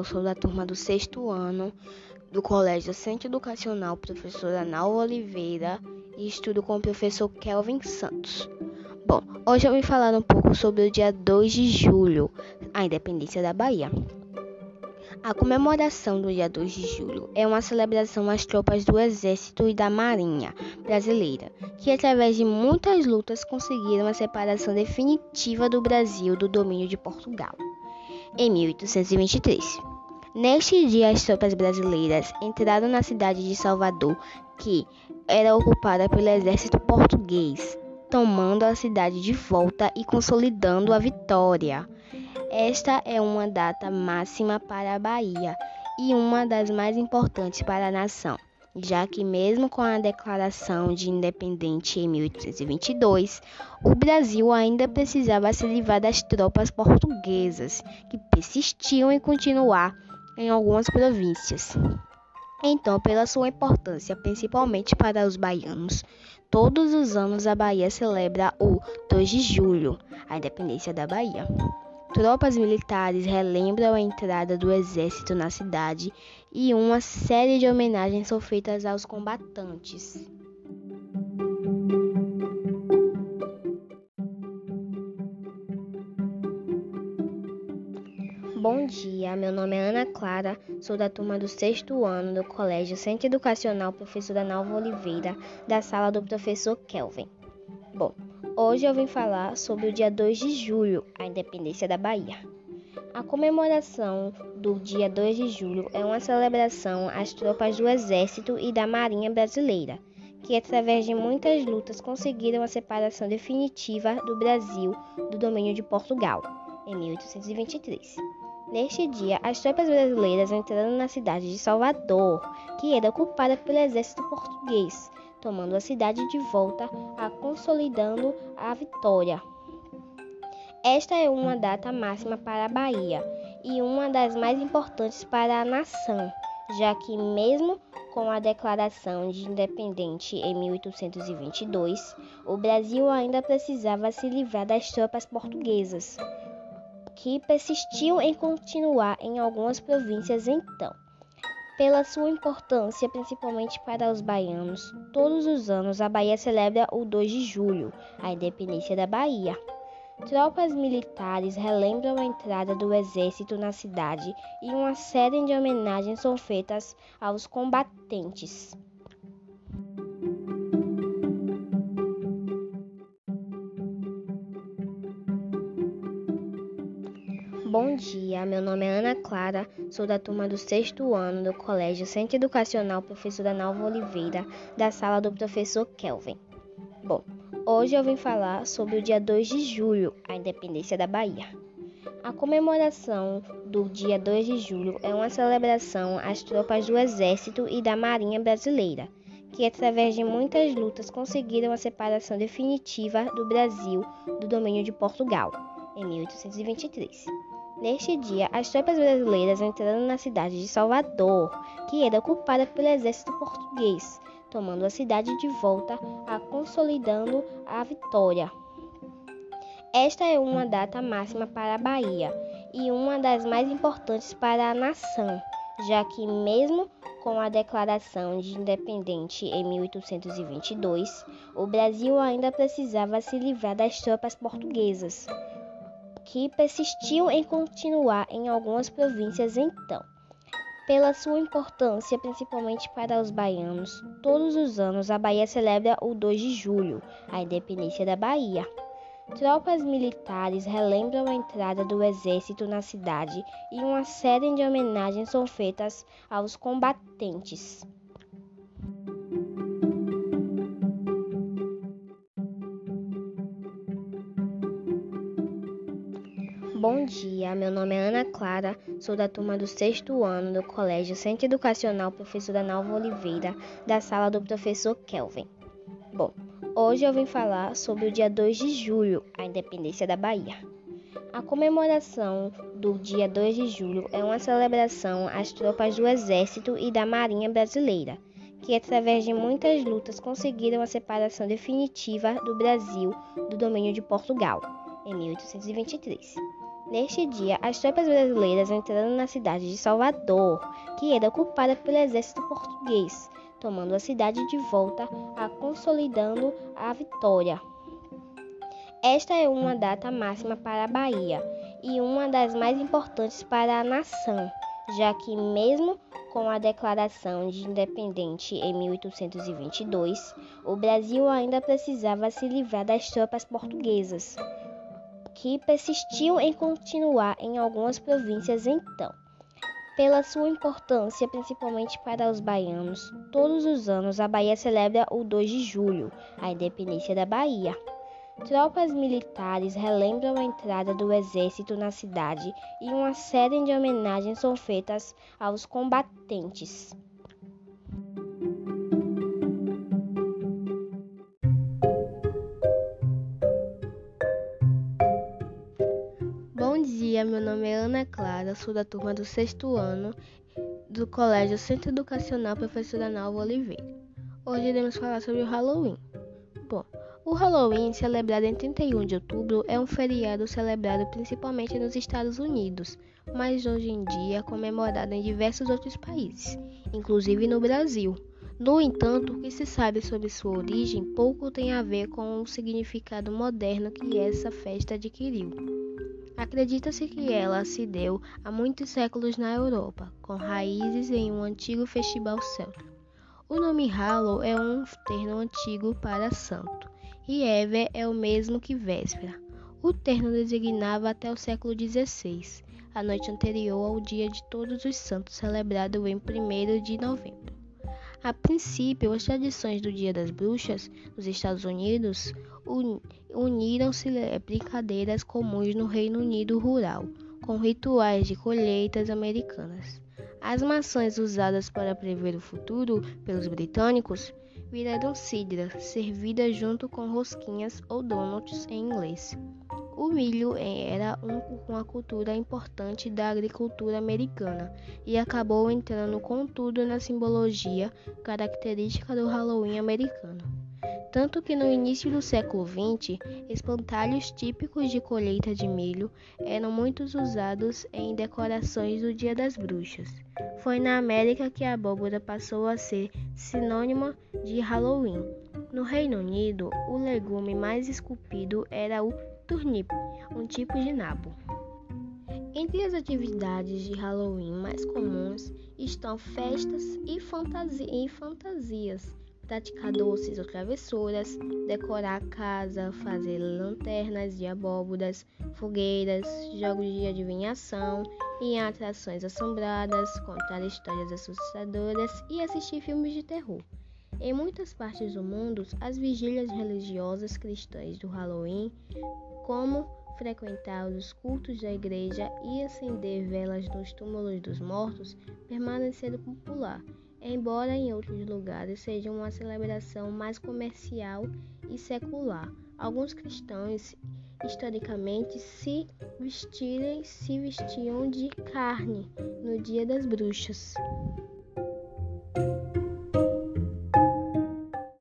Clara, sou da turma do sexto ano do Colégio Centro Educacional Professora Nalva Oliveira e estudo com o professor Kelvin Santos. Bom, hoje eu vim falar um pouco sobre o dia 2 de julho, a independência da Bahia. A comemoração do dia 2 de julho é uma celebração às tropas do Exército e da Marinha brasileira, que através de muitas lutas conseguiram a separação definitiva do Brasil do domínio de Portugal em 1823. Neste dia, as tropas brasileiras entraram na cidade de Salvador, que era ocupada pelo exército português, tomando a cidade de volta e consolidando a vitória. Esta é uma data máxima para a Bahia e uma das mais importantes para a nação já que, mesmo com a declaração de independente em 1822, o Brasil ainda precisava se livrar das tropas portuguesas, que persistiam em continuar em algumas províncias. Então, pela sua importância, principalmente para os baianos, todos os anos a Bahia celebra o 2 de julho, a independência da Bahia. Tropas militares relembram a entrada do exército na cidade e uma série de homenagens são feitas aos combatantes. Bom dia, meu nome é Ana Clara, sou da turma do sexto ano do Colégio Centro Educacional Professora Nalva Oliveira, da sala do professor Kelvin. Bom, Hoje eu vim falar sobre o dia 2 de julho, a independência da Bahia. A comemoração do dia 2 de julho é uma celebração às tropas do Exército e da Marinha Brasileira, que através de muitas lutas conseguiram a separação definitiva do Brasil do domínio de Portugal, em 1823. Neste dia, as tropas brasileiras entraram na cidade de Salvador, que era ocupada pelo exército português, tomando a cidade de volta, a consolidando a vitória. Esta é uma data máxima para a Bahia e uma das mais importantes para a nação, já que mesmo com a declaração de independente em 1822, o Brasil ainda precisava se livrar das tropas portuguesas, que persistiam em continuar em algumas províncias então. Pela sua importância, principalmente para os baianos, todos os anos a Bahia celebra o 2 de julho, a independência da Bahia. Tropas militares relembram a entrada do exército na cidade e uma série de homenagens são feitas aos combatentes. Dia, meu nome é Ana Clara, sou da turma do sexto ano do Colégio Centro Educacional Professora Nalva Oliveira, da sala do professor Kelvin. Bom, hoje eu vim falar sobre o dia 2 de julho, a independência da Bahia. A comemoração do dia 2 de julho é uma celebração às tropas do Exército e da Marinha Brasileira, que através de muitas lutas conseguiram a separação definitiva do Brasil do domínio de Portugal, em 1823. Neste dia, as tropas brasileiras entraram na cidade de Salvador, que era ocupada pelo exército português, tomando a cidade de volta, a consolidando a vitória. Esta é uma data máxima para a Bahia e uma das mais importantes para a nação, já que mesmo com a declaração de independente em 1822, o Brasil ainda precisava se livrar das tropas portuguesas que persistiam em continuar em algumas províncias então. Pela sua importância, principalmente para os baianos, todos os anos a Bahia celebra o 2 de julho, a independência da Bahia. Tropas militares relembram a entrada do exército na cidade e uma série de homenagens são feitas aos combatentes. Dia, meu nome é Ana Clara, sou da turma do sexto ano do Colégio Centro Educacional Professora Nalva Oliveira, da sala do professor Kelvin. Bom, hoje eu vim falar sobre o dia 2 de julho, a independência da Bahia. A comemoração do dia 2 de julho é uma celebração às tropas do Exército e da Marinha Brasileira, que através de muitas lutas conseguiram a separação definitiva do Brasil do domínio de Portugal, em 1823. Neste dia, as tropas brasileiras entraram na cidade de Salvador, que era ocupada pelo exército português, tomando a cidade de volta, a consolidando a vitória. Esta é uma data máxima para a Bahia e uma das mais importantes para a nação, já que, mesmo com a declaração de independência em 1822, o Brasil ainda precisava se livrar das tropas portuguesas, que persistiam em continuar em algumas províncias então. Pela sua importância, principalmente para os baianos, todos os anos a Bahia celebra o 2 de julho, a independência da Bahia. Tropas militares relembram a entrada do exército na cidade e uma série de homenagens são feitas aos combatentes. Nome é Ana Clara, sou da turma do sexto ano do Colégio Centro Educacional Professora Nalva Oliveira. Hoje iremos falar sobre o Halloween. Bom, o Halloween, celebrado em 31 de outubro, é um feriado celebrado principalmente nos Estados Unidos, mas hoje em dia é comemorado em diversos outros países, inclusive no Brasil. No entanto, o que se sabe sobre sua origem pouco tem a ver com o significado moderno que essa festa adquiriu. Acredita-se que ela se deu há muitos séculos na Europa, com raízes em um antigo festival celta. O nome Hallow é um termo antigo para santo e Ever é o mesmo que véspera. O termo designava até o século XVI, a noite anterior ao Dia de Todos os Santos, celebrado em 1 de novembro. A princípio, as tradições do Dia das Bruxas nos Estados Unidos uniram-se brincadeiras comuns no Reino Unido rural, com rituais de colheitas americanas. As maçãs usadas para prever o futuro pelos britânicos viraram cidra, servida junto com rosquinhas ou donuts em inglês. O milho era um, uma cultura importante da agricultura americana e acabou entrando com tudo na simbologia característica do Halloween americano. Tanto que no início do século XX, espantalhos típicos de colheita de milho eram muito usados em decorações do Dia das Bruxas. Foi na América que a abóbora passou a ser sinônima de Halloween. No Reino Unido, o legume mais esculpido era o turnip, um tipo de nabo. Entre as atividades de Halloween mais comuns estão festas e, fantasi e fantasias, praticar doces ou travessuras, decorar a casa, fazer lanternas de abóboras, fogueiras, jogos de adivinhação e atrações assombradas, contar histórias assustadoras e assistir filmes de terror. Em muitas partes do mundo, as vigílias religiosas cristãs do Halloween, como frequentar os cultos da igreja e acender velas nos túmulos dos mortos, permaneceram popular embora em outros lugares seja uma celebração mais comercial e secular. Alguns cristãos historicamente se vestirem se vestiam de carne no Dia das Bruxas.